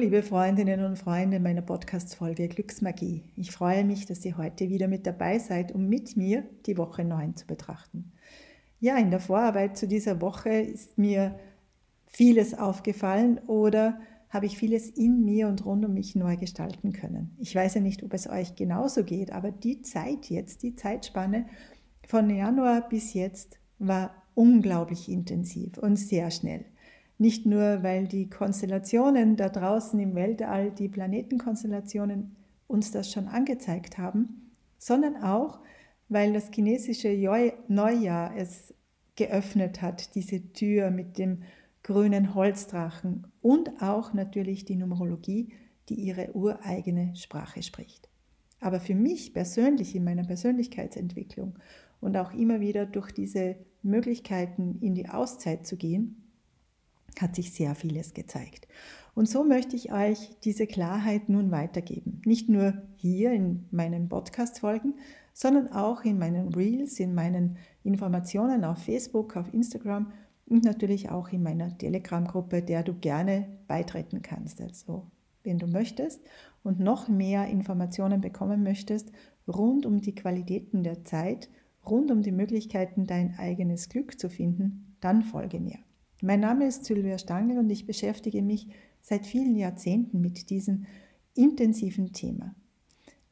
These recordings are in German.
liebe Freundinnen und Freunde meiner Podcast-Folge Glücksmagie. Ich freue mich, dass ihr heute wieder mit dabei seid, um mit mir die Woche 9 zu betrachten. Ja, in der Vorarbeit zu dieser Woche ist mir vieles aufgefallen oder habe ich vieles in mir und rund um mich neu gestalten können. Ich weiß ja nicht, ob es euch genauso geht, aber die Zeit jetzt, die Zeitspanne von Januar bis jetzt war unglaublich intensiv und sehr schnell. Nicht nur, weil die Konstellationen da draußen im Weltall, die Planetenkonstellationen uns das schon angezeigt haben, sondern auch, weil das chinesische Neujahr es geöffnet hat, diese Tür mit dem grünen Holzdrachen und auch natürlich die Numerologie, die ihre ureigene Sprache spricht. Aber für mich persönlich in meiner Persönlichkeitsentwicklung und auch immer wieder durch diese Möglichkeiten in die Auszeit zu gehen, hat sich sehr vieles gezeigt. Und so möchte ich euch diese Klarheit nun weitergeben. Nicht nur hier in meinen Podcast-Folgen, sondern auch in meinen Reels, in meinen Informationen auf Facebook, auf Instagram und natürlich auch in meiner Telegram-Gruppe, der du gerne beitreten kannst. Also, wenn du möchtest und noch mehr Informationen bekommen möchtest rund um die Qualitäten der Zeit, rund um die Möglichkeiten, dein eigenes Glück zu finden, dann folge mir. Mein Name ist Sylvia Stangl und ich beschäftige mich seit vielen Jahrzehnten mit diesem intensiven Thema.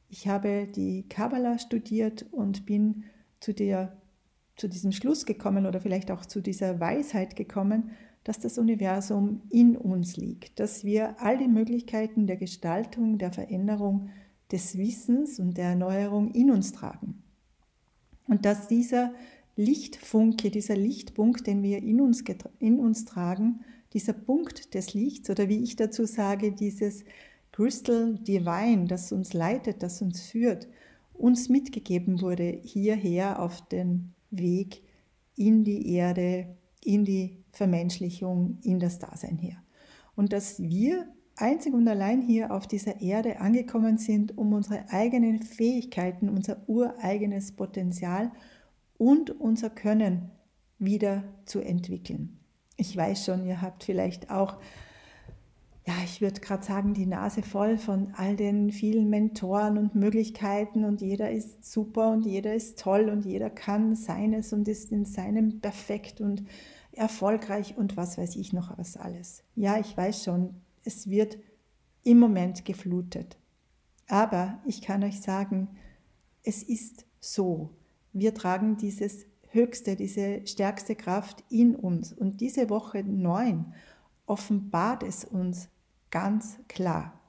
Ich habe die Kabbalah studiert und bin zu, der, zu diesem Schluss gekommen oder vielleicht auch zu dieser Weisheit gekommen, dass das Universum in uns liegt, dass wir all die Möglichkeiten der Gestaltung, der Veränderung, des Wissens und der Erneuerung in uns tragen. Und dass dieser Lichtfunke, dieser Lichtpunkt, den wir in uns, in uns tragen, dieser Punkt des Lichts oder wie ich dazu sage, dieses Crystal Divine, das uns leitet, das uns führt, uns mitgegeben wurde hierher auf den Weg in die Erde, in die Vermenschlichung, in das Dasein her. Und dass wir einzig und allein hier auf dieser Erde angekommen sind, um unsere eigenen Fähigkeiten, unser ureigenes Potenzial und unser Können wieder zu entwickeln. Ich weiß schon, ihr habt vielleicht auch, ja, ich würde gerade sagen, die Nase voll von all den vielen Mentoren und Möglichkeiten und jeder ist super und jeder ist toll und jeder kann seines und ist in seinem perfekt und erfolgreich und was weiß ich noch was alles. Ja, ich weiß schon, es wird im Moment geflutet. Aber ich kann euch sagen, es ist so. Wir tragen dieses höchste, diese stärkste Kraft in uns. Und diese Woche 9 offenbart es uns ganz klar.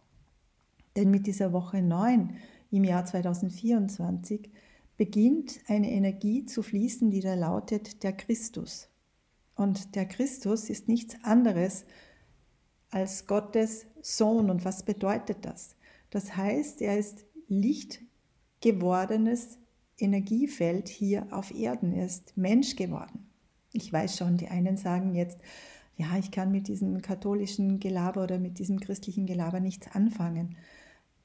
Denn mit dieser Woche 9 im Jahr 2024 beginnt eine Energie zu fließen, die da lautet der Christus. Und der Christus ist nichts anderes als Gottes Sohn. Und was bedeutet das? Das heißt, er ist Licht gewordenes Energiefeld hier auf Erden ist Mensch geworden. Ich weiß schon, die einen sagen jetzt, ja, ich kann mit diesem katholischen Gelaber oder mit diesem christlichen Gelaber nichts anfangen.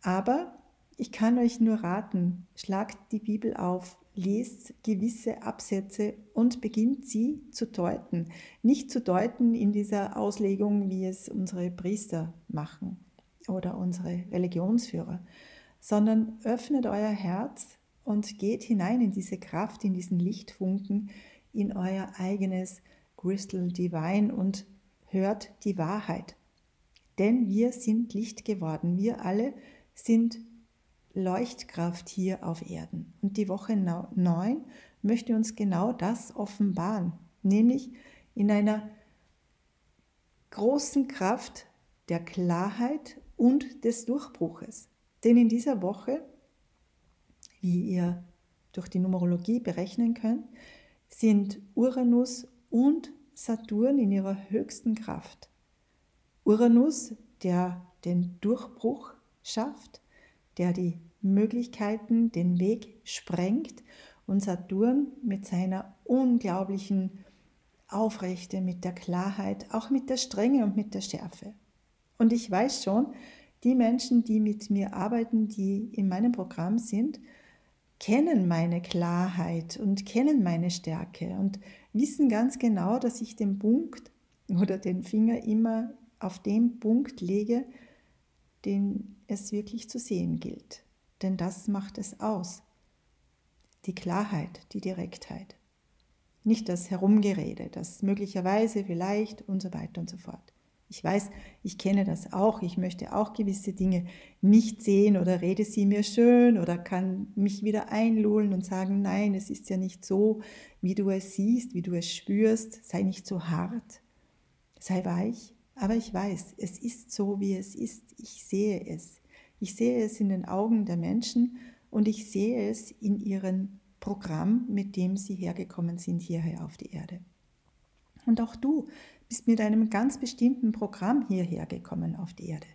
Aber ich kann euch nur raten, schlagt die Bibel auf, lest gewisse Absätze und beginnt sie zu deuten. Nicht zu deuten in dieser Auslegung, wie es unsere Priester machen oder unsere Religionsführer, sondern öffnet euer Herz und geht hinein in diese Kraft, in diesen Lichtfunken, in euer eigenes Crystal Divine und hört die Wahrheit. Denn wir sind Licht geworden. Wir alle sind Leuchtkraft hier auf Erden. Und die Woche 9 möchte uns genau das offenbaren, nämlich in einer großen Kraft der Klarheit und des Durchbruches. Denn in dieser Woche wie ihr durch die Numerologie berechnen könnt, sind Uranus und Saturn in ihrer höchsten Kraft. Uranus, der den Durchbruch schafft, der die Möglichkeiten, den Weg sprengt und Saturn mit seiner unglaublichen Aufrechte, mit der Klarheit, auch mit der Strenge und mit der Schärfe. Und ich weiß schon, die Menschen, die mit mir arbeiten, die in meinem Programm sind, kennen meine Klarheit und kennen meine Stärke und wissen ganz genau, dass ich den Punkt oder den Finger immer auf den Punkt lege, den es wirklich zu sehen gilt. Denn das macht es aus. Die Klarheit, die Direktheit. Nicht das Herumgerede, das möglicherweise, vielleicht und so weiter und so fort. Ich weiß, ich kenne das auch. Ich möchte auch gewisse Dinge nicht sehen oder rede sie mir schön oder kann mich wieder einlullen und sagen, nein, es ist ja nicht so, wie du es siehst, wie du es spürst. Sei nicht so hart, sei weich. Aber ich weiß, es ist so, wie es ist. Ich sehe es. Ich sehe es in den Augen der Menschen und ich sehe es in ihrem Programm, mit dem sie hergekommen sind hierher auf die Erde. Und auch du bist mit einem ganz bestimmten Programm hierher gekommen auf die Erde.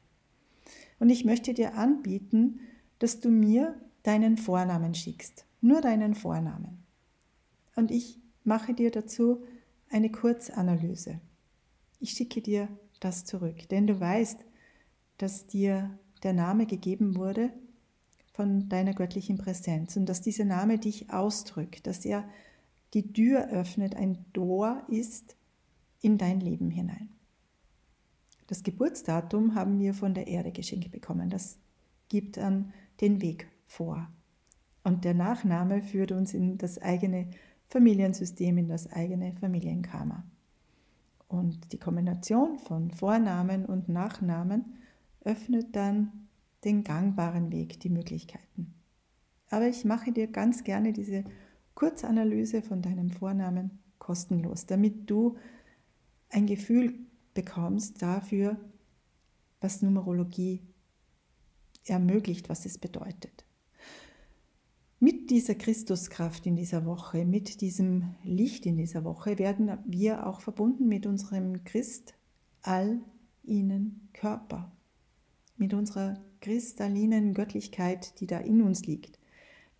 Und ich möchte dir anbieten, dass du mir deinen Vornamen schickst, nur deinen Vornamen. Und ich mache dir dazu eine Kurzanalyse. Ich schicke dir das zurück, denn du weißt, dass dir der Name gegeben wurde von deiner göttlichen Präsenz und dass dieser Name dich ausdrückt, dass er die Tür öffnet, ein Tor ist in dein Leben hinein. Das Geburtsdatum haben wir von der Erde geschenkt bekommen. Das gibt dann den Weg vor. Und der Nachname führt uns in das eigene Familiensystem, in das eigene Familienkarma. Und die Kombination von Vornamen und Nachnamen öffnet dann den gangbaren Weg, die Möglichkeiten. Aber ich mache dir ganz gerne diese Kurzanalyse von deinem Vornamen kostenlos, damit du ein Gefühl bekommst dafür, was Numerologie ermöglicht, was es bedeutet. Mit dieser Christuskraft in dieser Woche, mit diesem Licht in dieser Woche werden wir auch verbunden mit unserem Christ all ihnen Körper, mit unserer kristallinen Göttlichkeit, die da in uns liegt,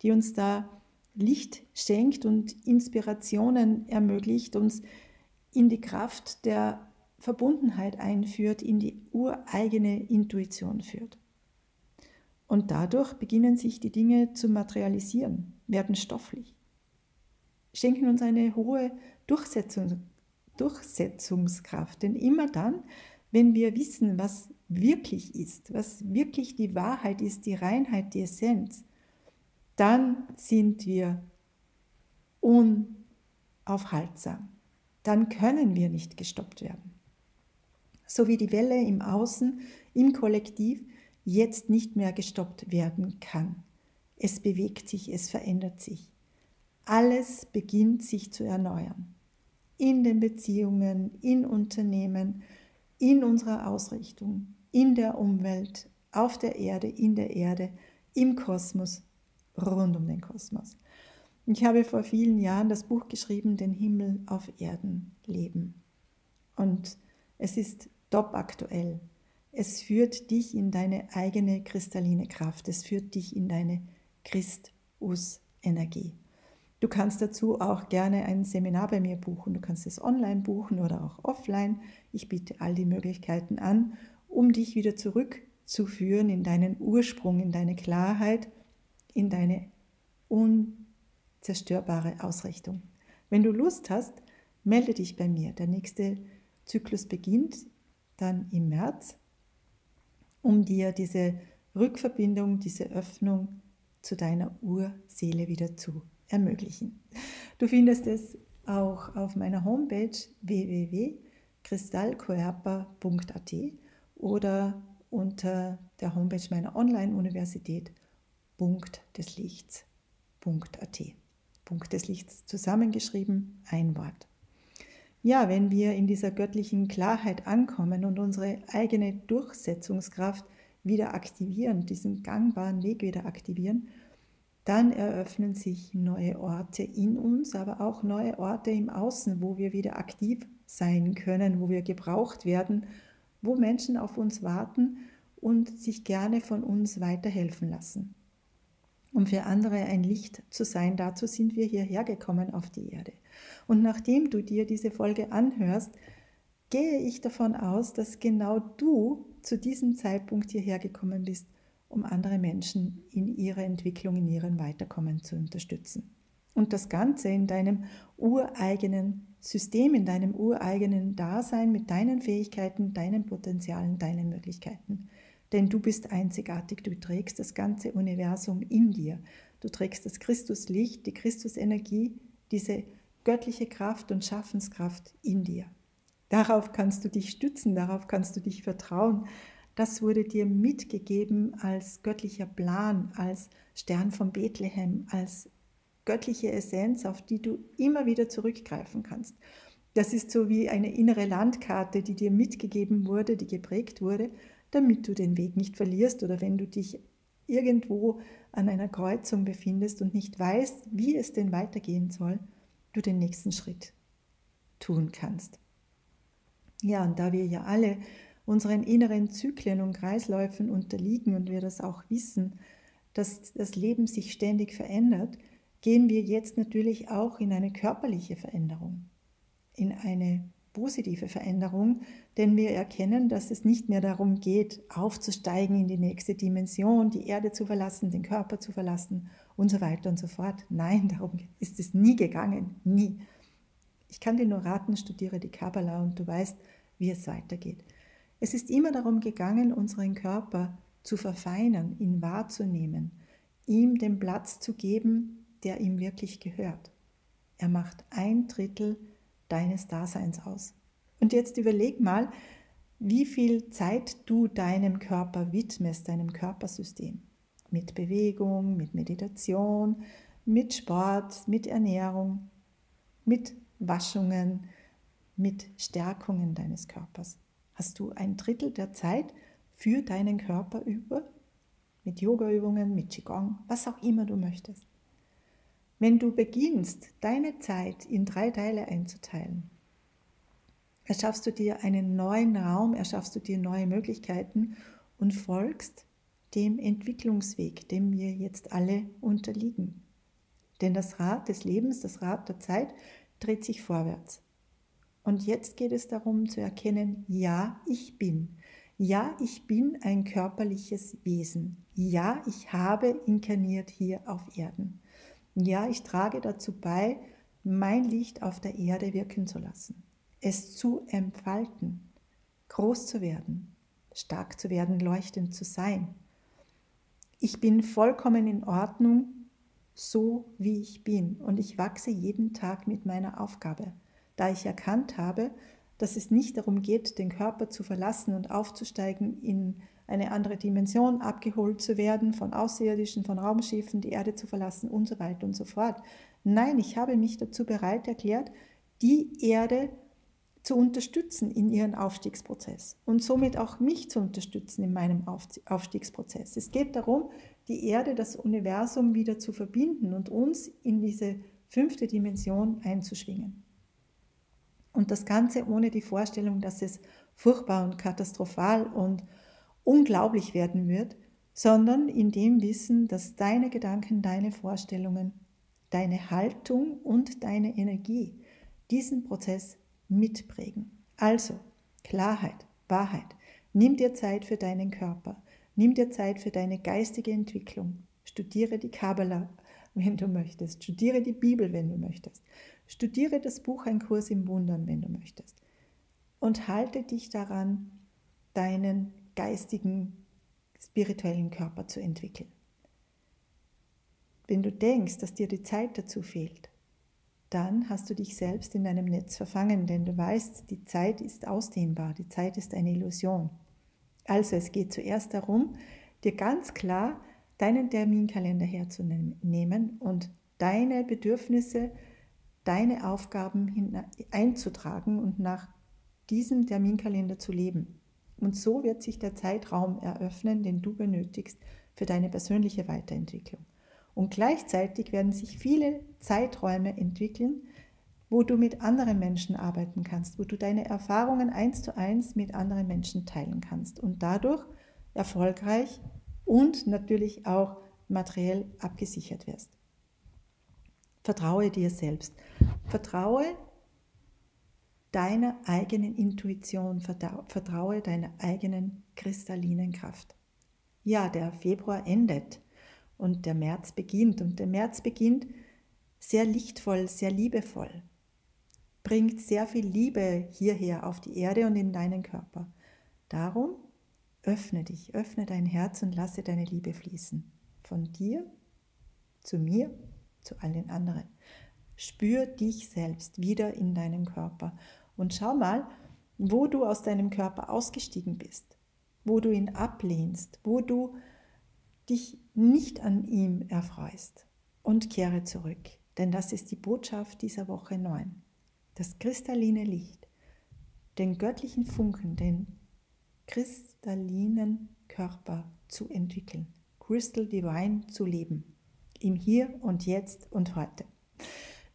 die uns da Licht schenkt und Inspirationen ermöglicht, uns in die Kraft der Verbundenheit einführt, in die ureigene Intuition führt. Und dadurch beginnen sich die Dinge zu materialisieren, werden stofflich, schenken uns eine hohe Durchsetzung, Durchsetzungskraft. Denn immer dann, wenn wir wissen, was wirklich ist, was wirklich die Wahrheit ist, die Reinheit, die Essenz, dann sind wir unaufhaltsam dann können wir nicht gestoppt werden. So wie die Welle im Außen, im Kollektiv jetzt nicht mehr gestoppt werden kann. Es bewegt sich, es verändert sich. Alles beginnt sich zu erneuern. In den Beziehungen, in Unternehmen, in unserer Ausrichtung, in der Umwelt, auf der Erde, in der Erde, im Kosmos, rund um den Kosmos. Ich habe vor vielen Jahren das Buch geschrieben, Den Himmel auf Erden leben. Und es ist top aktuell. Es führt dich in deine eigene kristalline Kraft. Es führt dich in deine Christus-Energie. Du kannst dazu auch gerne ein Seminar bei mir buchen. Du kannst es online buchen oder auch offline. Ich biete all die Möglichkeiten an, um dich wieder zurückzuführen in deinen Ursprung, in deine Klarheit, in deine un zerstörbare Ausrichtung. Wenn du Lust hast, melde dich bei mir. Der nächste Zyklus beginnt dann im März, um dir diese Rückverbindung, diese Öffnung zu deiner Urseele wieder zu ermöglichen. Du findest es auch auf meiner Homepage www.kristallkoerpa.at oder unter der Homepage meiner Online-Universität Punkt des Lichts.at. Punkt des Lichts zusammengeschrieben, ein Wort. Ja, wenn wir in dieser göttlichen Klarheit ankommen und unsere eigene Durchsetzungskraft wieder aktivieren, diesen gangbaren Weg wieder aktivieren, dann eröffnen sich neue Orte in uns, aber auch neue Orte im Außen, wo wir wieder aktiv sein können, wo wir gebraucht werden, wo Menschen auf uns warten und sich gerne von uns weiterhelfen lassen um für andere ein Licht zu sein. Dazu sind wir hierher gekommen auf die Erde. Und nachdem du dir diese Folge anhörst, gehe ich davon aus, dass genau du zu diesem Zeitpunkt hierher gekommen bist, um andere Menschen in ihrer Entwicklung, in ihrem Weiterkommen zu unterstützen. Und das Ganze in deinem ureigenen System, in deinem ureigenen Dasein mit deinen Fähigkeiten, deinen Potenzialen, deinen Möglichkeiten. Denn du bist einzigartig, du trägst das ganze Universum in dir. Du trägst das Christuslicht, die Christusenergie, diese göttliche Kraft und Schaffenskraft in dir. Darauf kannst du dich stützen, darauf kannst du dich vertrauen. Das wurde dir mitgegeben als göttlicher Plan, als Stern von Bethlehem, als göttliche Essenz, auf die du immer wieder zurückgreifen kannst. Das ist so wie eine innere Landkarte, die dir mitgegeben wurde, die geprägt wurde, damit du den Weg nicht verlierst oder wenn du dich irgendwo an einer Kreuzung befindest und nicht weißt, wie es denn weitergehen soll, du den nächsten Schritt tun kannst. Ja, und da wir ja alle unseren inneren Zyklen und Kreisläufen unterliegen und wir das auch wissen, dass das Leben sich ständig verändert, gehen wir jetzt natürlich auch in eine körperliche Veränderung, in eine positive Veränderung, denn wir erkennen, dass es nicht mehr darum geht, aufzusteigen in die nächste Dimension, die Erde zu verlassen, den Körper zu verlassen und so weiter und so fort. Nein, darum ist es nie gegangen, nie. Ich kann dir nur raten, studiere die Kabbalah und du weißt, wie es weitergeht. Es ist immer darum gegangen, unseren Körper zu verfeinern, ihn wahrzunehmen, ihm den Platz zu geben, der ihm wirklich gehört. Er macht ein Drittel deines Daseins aus. Und jetzt überleg mal, wie viel Zeit du deinem Körper widmest, deinem Körpersystem. Mit Bewegung, mit Meditation, mit Sport, mit Ernährung, mit Waschungen, mit Stärkungen deines Körpers. Hast du ein Drittel der Zeit für deinen Körper über? Mit Yogaübungen, mit Qigong, was auch immer du möchtest. Wenn du beginnst, deine Zeit in drei Teile einzuteilen, erschaffst du dir einen neuen Raum, erschaffst du dir neue Möglichkeiten und folgst dem Entwicklungsweg, dem wir jetzt alle unterliegen. Denn das Rad des Lebens, das Rad der Zeit dreht sich vorwärts. Und jetzt geht es darum zu erkennen, ja, ich bin. Ja, ich bin ein körperliches Wesen. Ja, ich habe inkarniert hier auf Erden. Ja, ich trage dazu bei, mein Licht auf der Erde wirken zu lassen, es zu entfalten, groß zu werden, stark zu werden, leuchtend zu sein. Ich bin vollkommen in Ordnung, so wie ich bin, und ich wachse jeden Tag mit meiner Aufgabe, da ich erkannt habe, dass es nicht darum geht, den Körper zu verlassen und aufzusteigen in eine andere Dimension, abgeholt zu werden von Außerirdischen, von Raumschiffen, die Erde zu verlassen und so weiter und so fort. Nein, ich habe mich dazu bereit erklärt, die Erde zu unterstützen in ihren Aufstiegsprozess und somit auch mich zu unterstützen in meinem Aufstiegsprozess. Es geht darum, die Erde, das Universum wieder zu verbinden und uns in diese fünfte Dimension einzuschwingen. Und das Ganze ohne die Vorstellung, dass es furchtbar und katastrophal und unglaublich werden wird, sondern in dem Wissen, dass deine Gedanken, deine Vorstellungen, deine Haltung und deine Energie diesen Prozess mitprägen. Also Klarheit, Wahrheit. Nimm dir Zeit für deinen Körper. Nimm dir Zeit für deine geistige Entwicklung. Studiere die Kabbalah, wenn du möchtest. Studiere die Bibel, wenn du möchtest. Studiere das Buch Ein Kurs im Wundern, wenn du möchtest. Und halte dich daran, deinen geistigen, spirituellen Körper zu entwickeln. Wenn du denkst, dass dir die Zeit dazu fehlt, dann hast du dich selbst in deinem Netz verfangen, denn du weißt, die Zeit ist ausdehnbar, die Zeit ist eine Illusion. Also es geht zuerst darum, dir ganz klar deinen Terminkalender herzunehmen und deine Bedürfnisse deine Aufgaben einzutragen und nach diesem Terminkalender zu leben. Und so wird sich der Zeitraum eröffnen, den du benötigst für deine persönliche Weiterentwicklung. Und gleichzeitig werden sich viele Zeiträume entwickeln, wo du mit anderen Menschen arbeiten kannst, wo du deine Erfahrungen eins zu eins mit anderen Menschen teilen kannst und dadurch erfolgreich und natürlich auch materiell abgesichert wirst. Vertraue dir selbst. Vertraue deiner eigenen Intuition, vertraue deiner eigenen kristallinen Kraft. Ja, der Februar endet und der März beginnt und der März beginnt sehr lichtvoll, sehr liebevoll, bringt sehr viel Liebe hierher auf die Erde und in deinen Körper. Darum Öffne dich, öffne dein Herz und lasse deine Liebe fließen. Von dir zu mir, zu allen anderen. Spür dich selbst wieder in deinem Körper und schau mal, wo du aus deinem Körper ausgestiegen bist, wo du ihn ablehnst, wo du dich nicht an ihm erfreust und kehre zurück. Denn das ist die Botschaft dieser Woche 9. Das kristalline Licht, den göttlichen Funken, den kristallinen Körper zu entwickeln, Crystal Divine zu leben, im Hier und Jetzt und heute.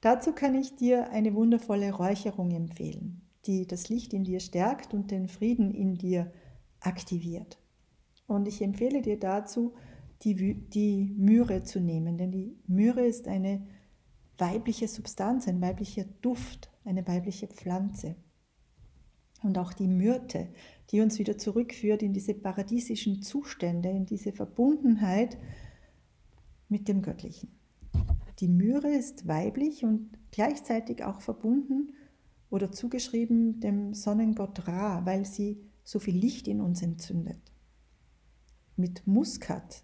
Dazu kann ich dir eine wundervolle Räucherung empfehlen, die das Licht in dir stärkt und den Frieden in dir aktiviert. Und ich empfehle dir dazu, die, die Myre zu nehmen, denn die Myre ist eine weibliche Substanz, ein weiblicher Duft, eine weibliche Pflanze. Und auch die Myrte, die uns wieder zurückführt in diese paradiesischen Zustände, in diese Verbundenheit mit dem Göttlichen. Die Myre ist weiblich und gleichzeitig auch verbunden oder zugeschrieben dem Sonnengott Ra, weil sie so viel Licht in uns entzündet. Mit Muskat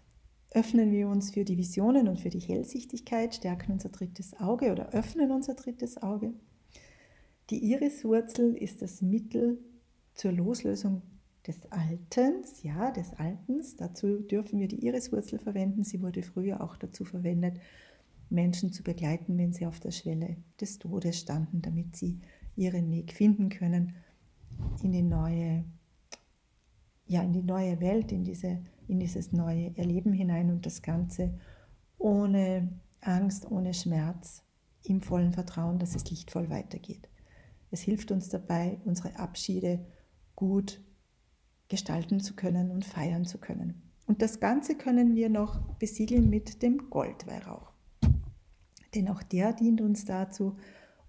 öffnen wir uns für die Visionen und für die Hellsichtigkeit, stärken unser drittes Auge oder öffnen unser drittes Auge. Die Iriswurzel ist das Mittel zur Loslösung des Altens, ja, des Altens. Dazu dürfen wir die Iriswurzel verwenden. Sie wurde früher auch dazu verwendet, Menschen zu begleiten, wenn sie auf der Schwelle des Todes standen, damit sie ihren Weg finden können in die neue, ja, in die neue Welt, in, diese, in dieses neue Erleben hinein und das Ganze ohne Angst, ohne Schmerz, im vollen Vertrauen, dass es lichtvoll weitergeht. Es hilft uns dabei, unsere Abschiede gut gestalten zu können und feiern zu können. Und das Ganze können wir noch besiegeln mit dem Goldweihrauch. Denn auch der dient uns dazu,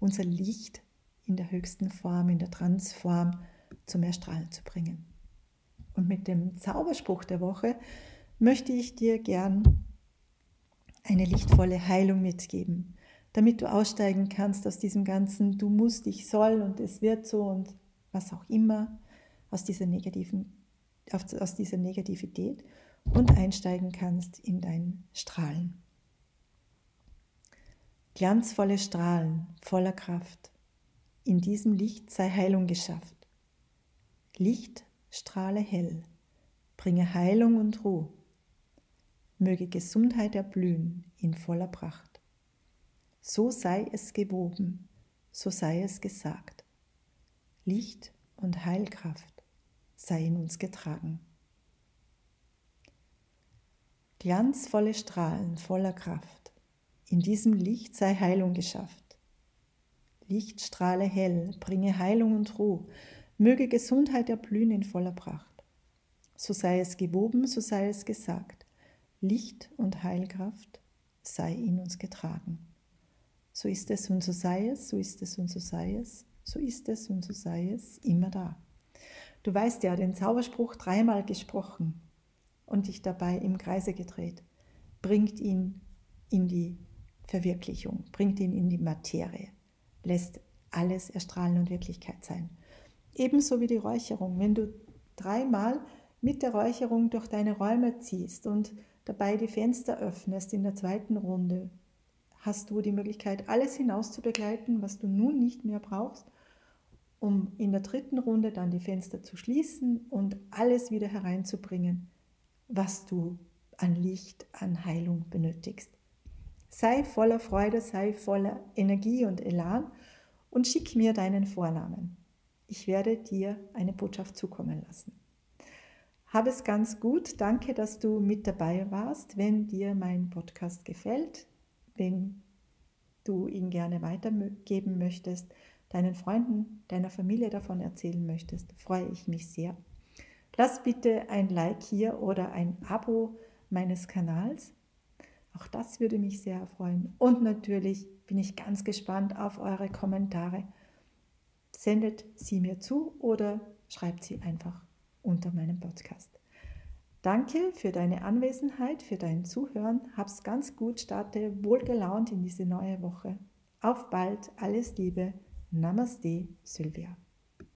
unser Licht in der höchsten Form, in der Transform zum Erstrahlen zu bringen. Und mit dem Zauberspruch der Woche möchte ich dir gern eine lichtvolle Heilung mitgeben, damit du aussteigen kannst aus diesem ganzen Du musst, ich soll und es wird so und was auch immer, aus dieser, negativen, aus dieser Negativität und einsteigen kannst in dein Strahlen. Glanzvolle Strahlen voller Kraft. In diesem Licht sei Heilung geschafft. Licht strahle hell, bringe Heilung und Ruhe. Möge Gesundheit erblühen in voller Pracht. So sei es gewoben, so sei es gesagt. Licht und Heilkraft sei in uns getragen. Glanzvolle Strahlen voller Kraft in diesem Licht sei Heilung geschafft. Licht strahle hell, bringe Heilung und Ruhe, möge Gesundheit erblühen in voller Pracht. So sei es gewoben, so sei es gesagt. Licht und Heilkraft sei in uns getragen. So ist es und so sei es, so ist es und so sei es, so ist es und so sei es, immer da. Du weißt ja, den Zauberspruch dreimal gesprochen und dich dabei im Kreise gedreht, bringt ihn in die Verwirklichung, bringt ihn in die Materie, lässt alles erstrahlen und Wirklichkeit sein. Ebenso wie die Räucherung. Wenn du dreimal mit der Räucherung durch deine Räume ziehst und dabei die Fenster öffnest in der zweiten Runde, hast du die Möglichkeit, alles hinaus zu begleiten, was du nun nicht mehr brauchst, um in der dritten Runde dann die Fenster zu schließen und alles wieder hereinzubringen, was du an Licht, an Heilung benötigst. Sei voller Freude, sei voller Energie und Elan und schick mir deinen Vornamen. Ich werde dir eine Botschaft zukommen lassen. Hab es ganz gut. Danke, dass du mit dabei warst. Wenn dir mein Podcast gefällt, wenn du ihn gerne weitergeben möchtest, deinen Freunden, deiner Familie davon erzählen möchtest, freue ich mich sehr. Lass bitte ein Like hier oder ein Abo meines Kanals. Auch das würde mich sehr freuen. Und natürlich bin ich ganz gespannt auf eure Kommentare. Sendet sie mir zu oder schreibt sie einfach unter meinem Podcast. Danke für deine Anwesenheit, für dein Zuhören. Hab's ganz gut, starte wohlgelaunt in diese neue Woche. Auf bald, alles Liebe. Namaste, Sylvia.